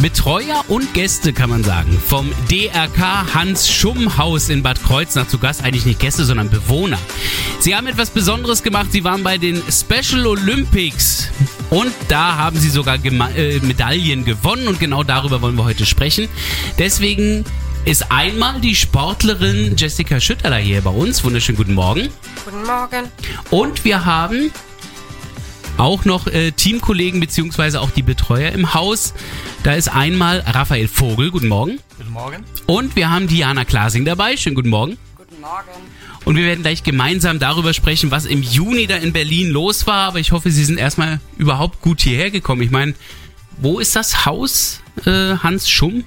Betreuer und Gäste, kann man sagen, vom DRK Hans Schumm Haus in Bad Kreuznach zu Gast. Eigentlich nicht Gäste, sondern Bewohner. Sie haben etwas Besonderes gemacht. Sie waren bei den Special Olympics und da haben sie sogar Gema äh, Medaillen gewonnen und genau darüber wollen wir heute sprechen. Deswegen ist einmal die Sportlerin Jessica Schütterler hier bei uns. Wunderschönen guten Morgen. Guten Morgen. Und wir haben auch noch äh, Teamkollegen beziehungsweise auch die Betreuer im Haus. Da ist einmal Raphael Vogel, guten Morgen. Guten Morgen. Und wir haben Diana Klasing dabei, schönen guten Morgen. Guten Morgen. Und wir werden gleich gemeinsam darüber sprechen, was im Juni da in Berlin los war. Aber ich hoffe, Sie sind erstmal überhaupt gut hierher gekommen. Ich meine, wo ist das Haus, äh, Hans Schumm?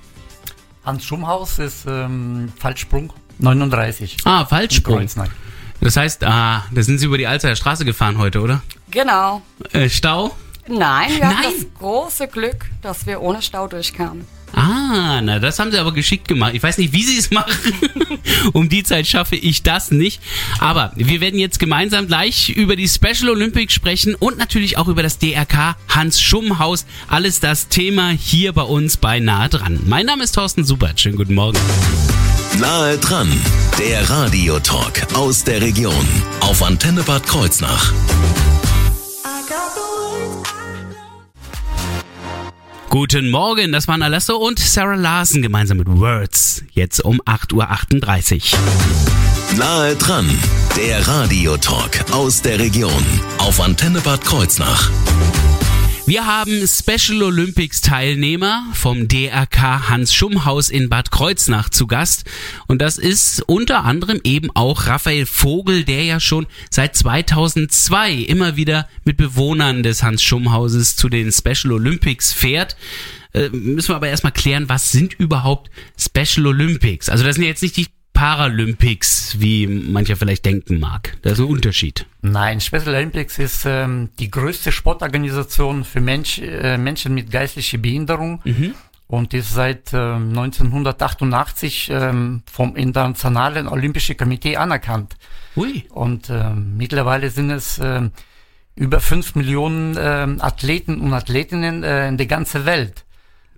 Hans Schummhaus ist ähm, Fallsprung 39. Ah, Fallsprung. Kreuznach. Das heißt, ah, da sind Sie über die Alzheimer Straße gefahren heute, oder? Genau. Äh, Stau? Nein, wir hatten Nein. das große Glück, dass wir ohne Stau durchkamen. Ah, na, das haben sie aber geschickt gemacht. Ich weiß nicht, wie sie es machen. um die Zeit schaffe ich das nicht. Aber wir werden jetzt gemeinsam gleich über die Special Olympics sprechen und natürlich auch über das DRK Hans Schumm Haus. Alles das Thema hier bei uns bei Nahe dran. Mein Name ist Thorsten Subert. Schönen guten Morgen. Nahe dran, der Radiotalk aus der Region auf Antenne Bad Kreuznach. Guten Morgen, das waren Alasso und Sarah Larsen gemeinsam mit Words. Jetzt um 8.38 Uhr. Nahe dran, der Radiotalk aus der Region auf Antenne Bad Kreuznach. Wir haben Special Olympics Teilnehmer vom DRK Hans Schumm Haus in Bad Kreuznach zu Gast. Und das ist unter anderem eben auch Raphael Vogel, der ja schon seit 2002 immer wieder mit Bewohnern des Hans Schumm Hauses zu den Special Olympics fährt. Äh, müssen wir aber erstmal klären, was sind überhaupt Special Olympics? Also das sind ja jetzt nicht die Paralympics, wie mancher vielleicht denken mag. Das ist ein Unterschied. Nein, Special Olympics ist ähm, die größte Sportorganisation für Mensch, äh, Menschen mit geistlicher Behinderung und ist seit ähm, 1988 ähm, vom Internationalen Olympischen Komitee anerkannt. Ui. Und ähm, mittlerweile sind es ähm, über fünf Millionen ähm, Athleten und Athletinnen äh, in der ganzen Welt.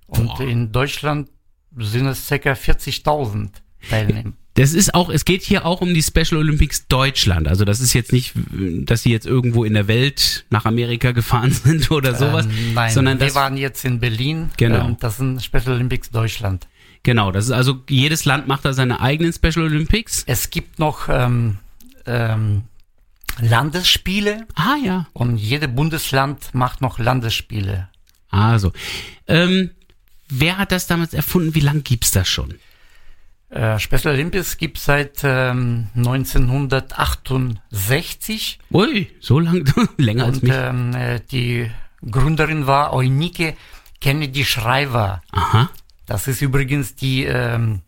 Und Boah. in Deutschland sind es ca. 40.000 Teilnehmer. Das ist auch, es geht hier auch um die Special Olympics Deutschland. Also das ist jetzt nicht, dass sie jetzt irgendwo in der Welt nach Amerika gefahren sind oder sowas, Ähm, nein, sondern wir waren jetzt in Berlin. Genau. Ähm, das sind Special Olympics Deutschland. genau, das ist also jedes Land macht da seine eigenen Special Olympics. Es gibt noch ähm, ähm, Landesspiele Ah ja, und jedes Bundesland macht noch Landesspiele. also ähm, wer hat das damals erfunden? Wie lange gibt's das schon? Äh, Special Olympics gibt seit ähm, 1968 Ui, so lang, länger als und mich. ähm, äh, die Gründerin war Eunike Kennedy Shriver. Aha. Das ist übrigens die ähm,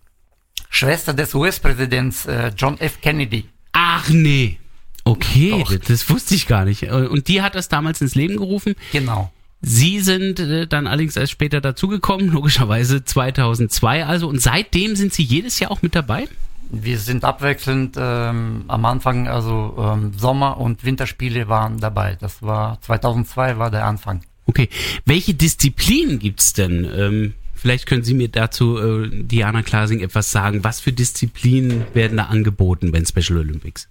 Schwester des US-Präsidents äh, John F. Kennedy. Ach nee. Okay, Doch. das wusste ich gar nicht. Und die hat das damals ins Leben gerufen. Genau. Sie sind äh, dann allerdings erst später dazugekommen, logischerweise 2002 also. Und seitdem sind Sie jedes Jahr auch mit dabei? Wir sind abwechselnd ähm, am Anfang, also ähm, Sommer- und Winterspiele waren dabei. Das war 2002 war der Anfang. Okay. Welche Disziplinen gibt's denn? Ähm, vielleicht können Sie mir dazu, äh, Diana Klasing, etwas sagen. Was für Disziplinen werden da angeboten bei Special Olympics?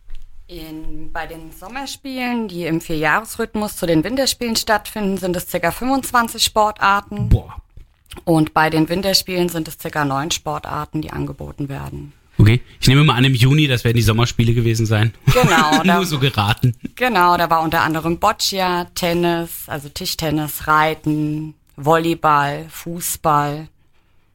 In, bei den Sommerspielen, die im Vierjahresrhythmus zu den Winterspielen stattfinden, sind es ca. 25 Sportarten. Boah. Und bei den Winterspielen sind es ca. neun Sportarten, die angeboten werden. Okay. Ich nehme mal an, im Juni, das werden die Sommerspiele gewesen sein. Genau, da- Nur so geraten. Genau, da war unter anderem Boccia, Tennis, also Tischtennis, Reiten, Volleyball, Fußball.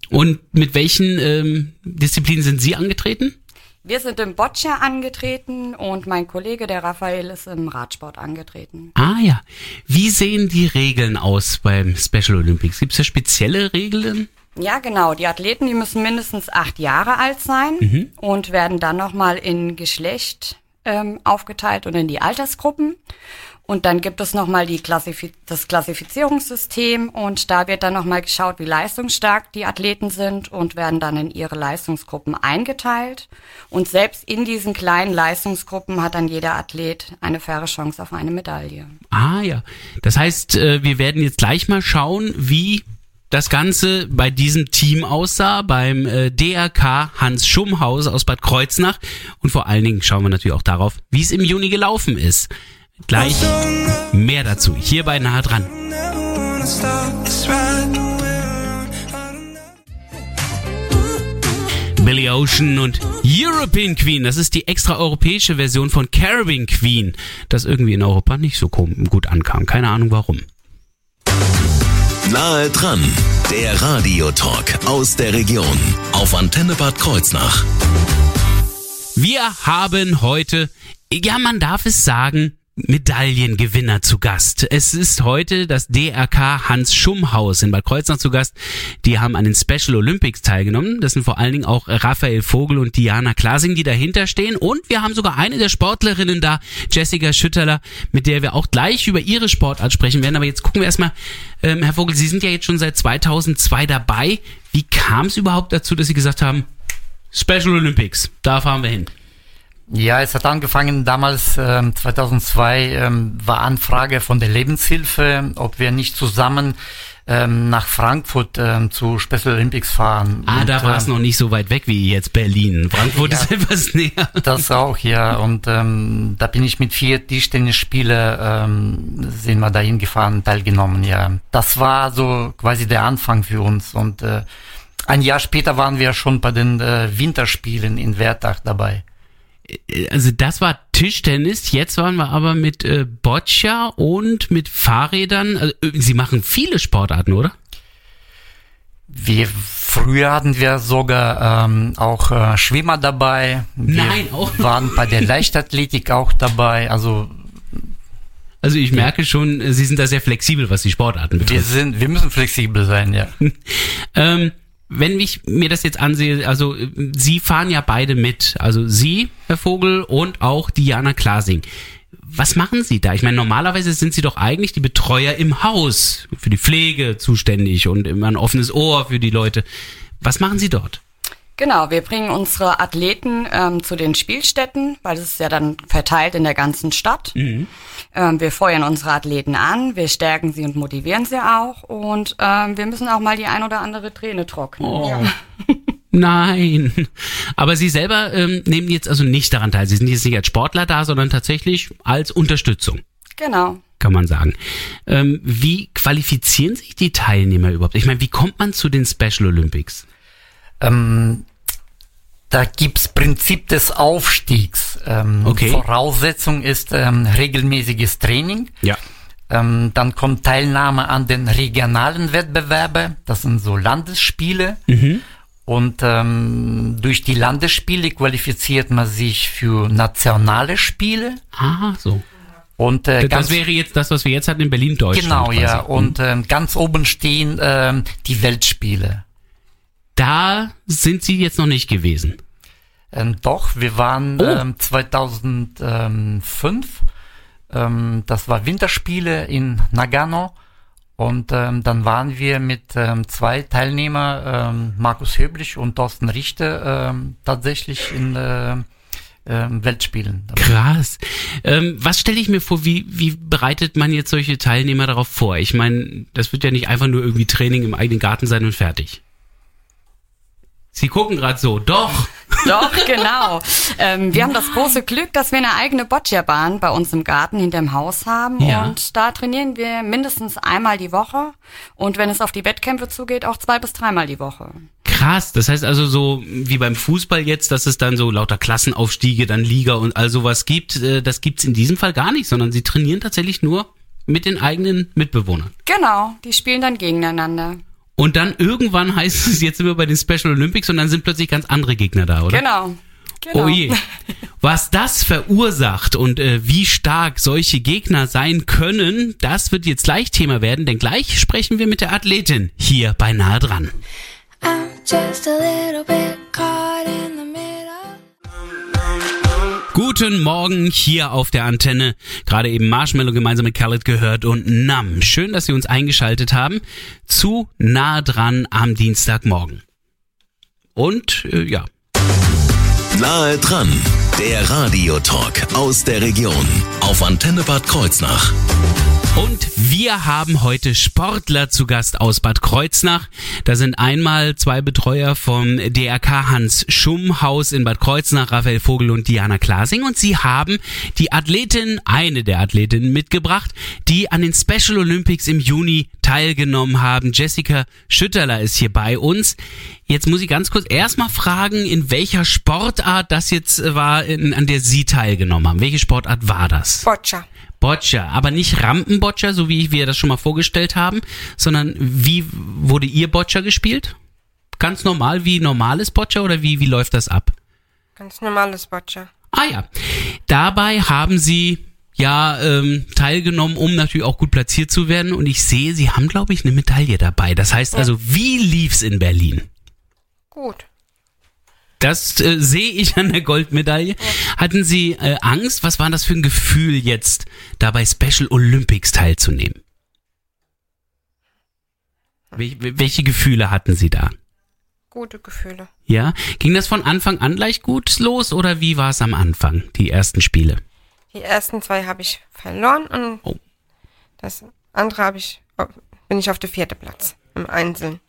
Und mit welchen ähm, Disziplinen sind Sie angetreten? Wir sind im Boccia angetreten und mein Kollege, der Raphael, ist im Radsport angetreten. Ah ja. Wie sehen die Regeln aus beim Special Olympics? Gibt es da spezielle Regeln? Ja, genau. Die Athleten, die müssen mindestens acht Jahre alt sein und werden dann nochmal in Geschlecht ähm, aufgeteilt und in die Altersgruppen. Und dann gibt es nochmal Klassifiz das Klassifizierungssystem und da wird dann nochmal geschaut, wie leistungsstark die Athleten sind und werden dann in ihre Leistungsgruppen eingeteilt. Und selbst in diesen kleinen Leistungsgruppen hat dann jeder Athlet eine faire Chance auf eine Medaille. Ah ja, das heißt, äh, wir werden jetzt gleich mal schauen, wie das Ganze bei diesem Team aussah, beim äh, DRK Hans Schummhaus aus Bad Kreuznach. Und vor allen Dingen schauen wir natürlich auch darauf, wie es im Juni gelaufen ist. Gleich mehr dazu, hier bei Nahe dran. Billy Ocean und European Queen, das ist die extra europäische Version von Caribbean Queen, das irgendwie in Europa nicht so gut ankam. Keine Ahnung warum. Nahe dran, der Radiotalk aus der Region auf Antenne Bad Kreuznach. Wir haben heute, ja man darf es sagen, Medaillengewinner zu Gast. Es ist heute das DRK Hans Schummhaus in Bad Kreuznach zu Gast. Die haben an den Special Olympics teilgenommen. Das sind vor allen Dingen auch Raphael Vogel und Diana Klasing, die dahinter stehen. Und wir haben sogar eine der Sportlerinnen da, Jessica Schütterler, mit der wir auch gleich über ihre Sportart sprechen werden. Aber jetzt gucken wir erstmal, ähm, Herr Vogel, Sie sind ja jetzt schon seit 2002 dabei. Wie kam es überhaupt dazu, dass Sie gesagt haben, Special Olympics, da fahren wir hin? Ja, es hat angefangen damals, ähm, 2002 ähm, war Anfrage von der Lebenshilfe, ob wir nicht zusammen ähm, nach Frankfurt ähm, zu Special Olympics fahren. Ah, Und, da war es ähm, noch nicht so weit weg wie jetzt Berlin. Frankfurt Ja. ist etwas näher. Das auch, ja. Und ähm, da bin ich mit vier Tischtennisspiele ähm, sind wir dahin gefahren, teilgenommen, ja. Das war so quasi der Anfang für uns. Und äh, ein Jahr später waren wir schon bei den äh, Winterspielen in Wertach dabei. Also das war Tischtennis, jetzt waren wir aber mit äh, Boccia und mit Fahrrädern. Also, äh, Sie machen viele Sportarten, oder? Wir früher hatten wir sogar ähm, auch äh, Schwimmer dabei. Wir Nein, auch waren bei der Leichtathletik auch dabei. Also Also ich merke schon, äh, Sie sind da sehr flexibel, was die Sportarten wir betrifft. sind, wir müssen flexibel sein, ja. Ähm, wenn ich mir das jetzt ansehe, also äh, Sie fahren ja beide mit. Also Sie, Herr Vogel, und auch Diana Klasing. Was machen Sie da? Ich meine, normalerweise sind Sie doch eigentlich die Betreuer im Haus, für die Pflege zuständig und immer ein offenes Ohr für die Leute. Was machen Sie dort? Genau, wir bringen unsere Athleten ähm, zu den Spielstätten, weil es ist ja dann verteilt in der ganzen Stadt. Ähm, wir feuern unsere Athleten an, wir stärken sie und motivieren sie auch und ähm, wir müssen auch mal die ein oder andere Träne trocknen. Ja. Nein. Aber Sie selber ähm, nehmen jetzt also nicht daran teil. Sie sind jetzt nicht als Sportler da, sondern tatsächlich als Unterstützung, Genau. kann man sagen. Ähm, wie qualifizieren sich die Teilnehmer überhaupt? Ich meine, wie kommt man zu den Special Olympics? Ähm, da gibt's Prinzip des Aufstiegs. Ähm, Okay. Voraussetzung ist ähm, regelmäßiges Training. Ja. Ähm, dann kommt Teilnahme an den regionalen Wettbewerben. Das sind so Landesspiele. Mhm. Und ähm, durch die Landesspiele qualifiziert man sich für nationale Spiele. Ah, so. Und äh, ganz Das wäre jetzt das, was wir jetzt hatten in Berlin, Deutschland. genau quasi. ja. Und ähm, ganz oben stehen ähm, die Weltspiele. Da sind Sie jetzt noch nicht gewesen. Ähm, doch, wir waren Oh. ähm, 2005. Ähm, das war Winterspiele in Nagano. Und ähm, dann waren wir mit ähm, zwei Teilnehmer, ähm, Markus Höblich und Thorsten Richter, tatsächlich in äh, Weltspielen. Krass. Ähm, was stelle ich mir vor, wie, wie bereitet man jetzt solche Teilnehmer darauf vor? Ich meine, das wird ja nicht einfach nur irgendwie Training im eigenen Garten sein und fertig. Sie gucken gerade so, doch. Doch, genau. Ähm, wir haben das große Glück, dass wir eine eigene Boccia-Bahn bei uns im Garten hinterm Haus haben. Ja. Und da trainieren wir mindestens einmal die Woche. Und wenn es auf die Wettkämpfe zugeht, auch zwei bis dreimal die Woche. Krass. Das heißt also so wie beim Fußball jetzt, dass es dann so lauter Klassenaufstiege, dann Liga und all sowas gibt. Äh, das gibt's in diesem Fall gar nicht, sondern sie trainieren tatsächlich nur mit den eigenen Mitbewohnern. Genau, die spielen dann gegeneinander. Und dann irgendwann heißt es, jetzt sind wir bei den Special Olympics und dann sind plötzlich ganz andere Gegner da, oder? Genau. genau. Oh je. Was das verursacht und äh, wie stark solche Gegner sein können, das wird jetzt gleich Thema werden, denn gleich sprechen wir mit der Athletin hier bei Nahe dran. I'm just a little bit caught in the middle. Guten Morgen hier auf der Antenne. Gerade eben Marshmallow gemeinsam mit Khaled gehört und Nam. Schön, dass Sie uns eingeschaltet haben. Zu nah dran am Dienstagmorgen. Und äh, ja. Nahe dran, der Radiotalk aus der Region auf Antenne Bad Kreuznach. Und wir haben heute Sportler zu Gast aus Bad Kreuznach. Da sind einmal zwei Betreuer vom DRK Hans Schumm Haus in Bad Kreuznach, Raphael Vogel und Diana Klasing. Und sie haben die Athletin, eine der Athletinnen mitgebracht, die an den Special Olympics im Juni teilgenommen haben. Jessica Schütterler ist hier bei uns. Jetzt muss ich ganz kurz erstmal fragen, in welcher Sportart das jetzt war, in, an der Sie teilgenommen haben. Welche Sportart war das? Boccia. Boccia, aber nicht Rampenboccia, so wie wir das schon mal vorgestellt haben, sondern wie wurde Ihr Boccia gespielt? Ganz normal wie normales Boccia oder wie, wie läuft das ab? Ganz normales Boccia. Ah ja, dabei haben Sie ja ähm, teilgenommen, um natürlich auch gut platziert zu werden und ich sehe, Sie haben glaube ich eine Medaille dabei. Das heißt also, wie lief's in Berlin? Gut. Das äh, sehe ich an der Goldmedaille. Hatten Sie äh, Angst? Was war das für ein Gefühl jetzt, da bei Special Olympics teilzunehmen? Wel welche Gefühle hatten Sie da? Gute Gefühle. Ja, ging das von Anfang an gleich gut los oder wie war es am Anfang, die ersten Spiele? Die ersten zwei habe ich verloren und Oh. das andere habe ich bin ich auf der vierte Platz im Einzelnen.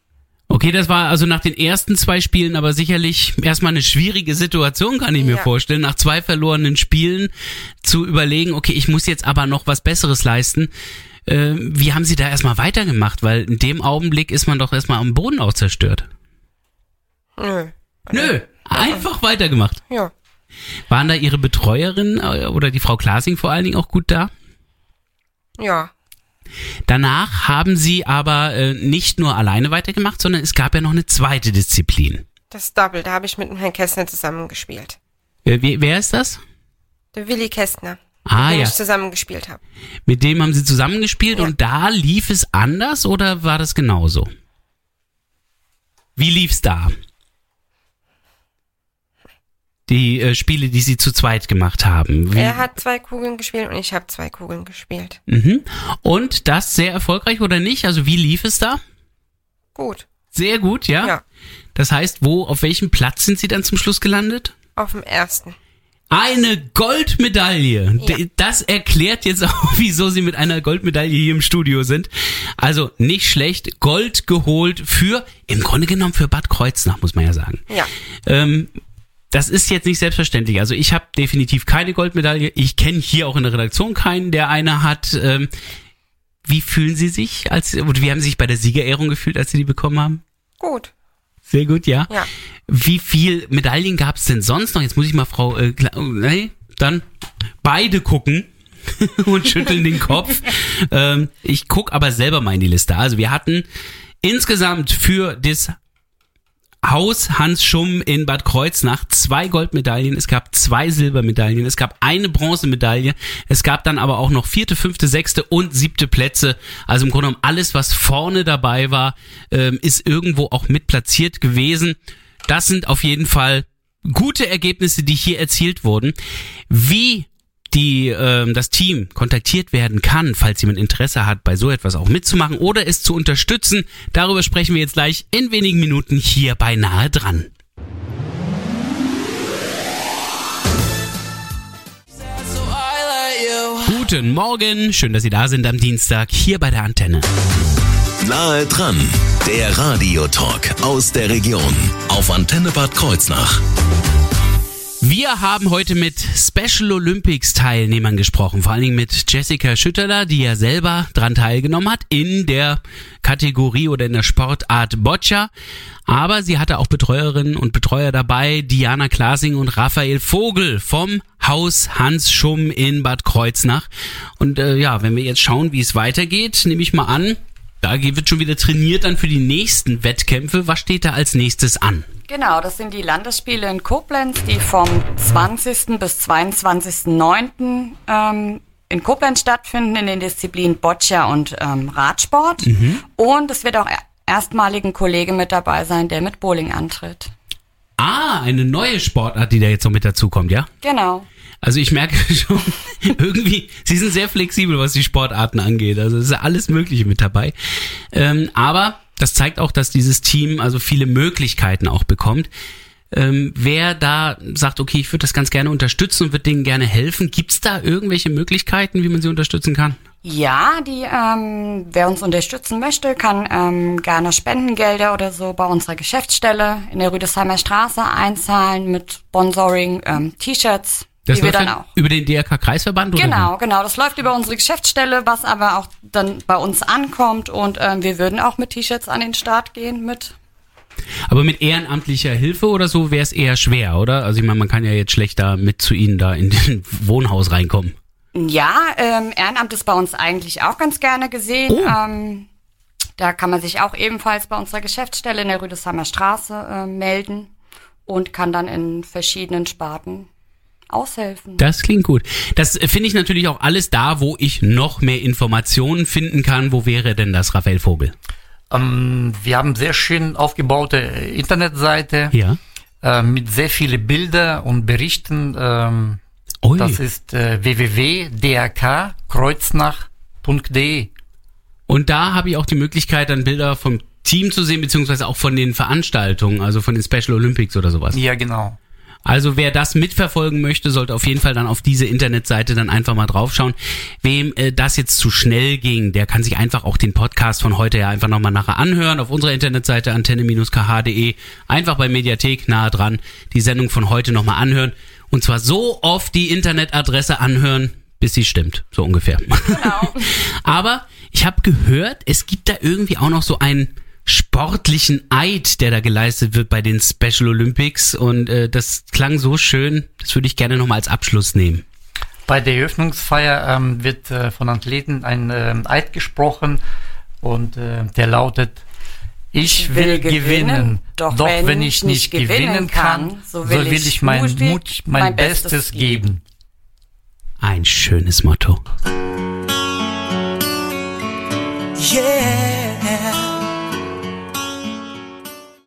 Okay, das war also nach den ersten zwei Spielen aber sicherlich erstmal eine schwierige Situation, kann ich mir Ja. vorstellen, nach zwei verlorenen Spielen zu überlegen, okay, ich muss jetzt aber noch was Besseres leisten. Äh, wie haben Sie da erstmal weitergemacht? Weil in dem Augenblick ist man doch erstmal am Boden auch zerstört. Nö. Nö, einfach weitergemacht. Ja. Waren da Ihre Betreuerin äh, oder die Frau Klasing vor allen Dingen auch gut da? Ja. Danach haben Sie aber äh, nicht nur alleine weitergemacht, sondern es gab ja noch eine zweite Disziplin. Das Double, da habe ich mit dem Herrn Kästner zusammen gespielt. Äh, wer, wer ist das? Der Willi Kästner, Ah mit dem ja, ich zusammen gespielt habe. mit dem haben Sie zusammengespielt Ja. und da lief es anders oder war das genauso? Wie lief's da? Die äh, Spiele, die Sie zu zweit gemacht haben. Wie, Er hat zwei Kugeln gespielt und ich habe zwei Kugeln gespielt. mhm. Und das sehr erfolgreich oder nicht? Also wie lief es da? Gut. Sehr gut, ja? Ja. Das heißt, wo, auf welchem Platz sind Sie dann zum Schluss gelandet? Auf dem ersten. Eine Goldmedaille. Ja. Das erklärt jetzt auch, wieso Sie mit einer Goldmedaille hier im Studio sind. Also nicht schlecht. Gold geholt für, im Grunde genommen für Bad Kreuznach, muss man ja sagen. Ja. Ähm, das ist jetzt nicht selbstverständlich. Also ich habe definitiv keine Goldmedaille. Ich kenne hier auch in der Redaktion keinen, der eine hat. Ähm, wie fühlen Sie sich, als oder wie haben Sie sich bei der Siegerehrung gefühlt, als Sie die bekommen haben? Gut. Sehr gut, ja. Ja. Wie viel Medaillen gab es denn sonst noch? Jetzt muss ich mal Frau, äh, nee, dann beide gucken und schütteln den Kopf. Ähm, ich guck aber selber mal in die Liste. Also wir hatten insgesamt für das Haus Hans Schumm in Bad Kreuznach zwei Goldmedaillen, es gab zwei Silbermedaillen, es gab eine Bronzemedaille, es gab dann aber auch noch vierte, fünfte, sechste und siebte Plätze. Also im Grunde genommen alles, was vorne dabei war, ähm, ist irgendwo auch mit platziert gewesen. Das sind auf jeden Fall gute Ergebnisse, die hier erzielt wurden. Wie die ähm, das Team kontaktiert werden kann, falls jemand Interesse hat, bei so etwas auch mitzumachen oder es zu unterstützen. Darüber sprechen wir jetzt gleich in wenigen Minuten hier bei Nahe dran. Guten Morgen, schön, dass Sie da sind am Dienstag hier bei der Antenne. Nahe dran, der Radiotalk aus der Region auf Antenne Bad Kreuznach. Wir haben heute mit Special Olympics Teilnehmern gesprochen, vor allen Dingen mit Jessica Schütterler, die ja selber dran teilgenommen hat in der Kategorie oder in der Sportart Boccia. Aber sie hatte auch Betreuerinnen und Betreuer dabei, Diana Klasing und Raphael Vogel vom Haus Hans Schumm in Bad Kreuznach. Und äh, ja, wenn wir jetzt schauen, wie es weitergeht, nehme ich mal an, da wird schon wieder trainiert dann für die nächsten Wettkämpfe. Was steht da als nächstes an? Genau, das sind die Landesspiele in Koblenz, die vom 20. bis 22.09. Ähm, in Koblenz stattfinden, in den Disziplinen Boccia und ähm, Radsport. Und es wird auch er- erstmalig ein Kollege mit dabei sein, der mit Bowling antritt. Ah, eine neue Sportart, die da jetzt noch mit dazu kommt, ja? Genau. Also ich merke schon, irgendwie, sie sind sehr flexibel, was die Sportarten angeht. Also es ist ja alles Mögliche mit dabei. Ähm, aber das zeigt auch, dass dieses Team also viele Möglichkeiten auch bekommt. Ähm, wer da sagt, okay, ich würde das ganz gerne unterstützen und würde denen gerne helfen, gibt's da irgendwelche Möglichkeiten, wie man sie unterstützen kann? Ja, die, ähm, wer uns unterstützen möchte, kann ähm, gerne Spendengelder oder so bei unserer Geschäftsstelle in der Rüdesheimer Straße einzahlen mit Sponsoring, ähm, T-Shirts, Das die wir dann auch. über den DRK-Kreisverband? oder Genau, genau. Das läuft über unsere Geschäftsstelle, was aber auch dann bei uns ankommt. Und ähm, wir würden auch mit T-Shirts an den Start gehen mit. Aber mit ehrenamtlicher Hilfe oder so wäre es eher schwer, oder? Also ich meine, man kann ja jetzt schlecht da mit zu Ihnen da in den Wohnhaus reinkommen. Ja, ähm, Ehrenamt ist bei uns eigentlich auch ganz gerne gesehen. Oh. Ähm, da kann man sich auch ebenfalls bei unserer Geschäftsstelle in der Rüdesheimer Straße äh, melden und kann dann in verschiedenen Sparten aushelfen. Das klingt gut. Das äh, finde ich natürlich auch alles da, wo ich noch mehr Informationen finden kann. Wo wäre denn das, Raphael Vogel? Ähm, wir haben sehr schön aufgebaute äh, Internetseite Ja. äh, mit sehr viele Bilder und Berichten. Ähm, Ui. das ist äh, www.drkkreuznach.de. Und da habe ich auch die Möglichkeit, dann Bilder vom Team zu sehen, beziehungsweise auch von den Veranstaltungen, also von den Special Olympics oder sowas. Ja, genau. Also wer das mitverfolgen möchte, sollte auf jeden Fall dann auf diese Internetseite dann einfach mal draufschauen. Wem äh, das jetzt zu schnell ging, der kann sich einfach auch den Podcast von heute ja einfach nochmal nachher anhören auf unserer Internetseite antenne-kh.de. Einfach bei Mediathek nahe dran die Sendung von heute nochmal anhören. Und zwar so oft die Internetadresse anhören, bis sie stimmt, so ungefähr. Aber ich habe gehört, es gibt da irgendwie auch noch so einen sportlichen Eid, der da geleistet wird bei den Special Olympics und äh, das klang so schön, das würde ich gerne nochmal als Abschluss nehmen. Bei der Eröffnungsfeier ähm, wird äh, von Athleten ein ähm, Eid gesprochen und äh, der lautet, ich will, gewinnen, doch, wenn, ich nicht gewinnen kann, so will, ich mein, mutig Mut, mein, Bestes geben. Ein schönes Motto. Yeah.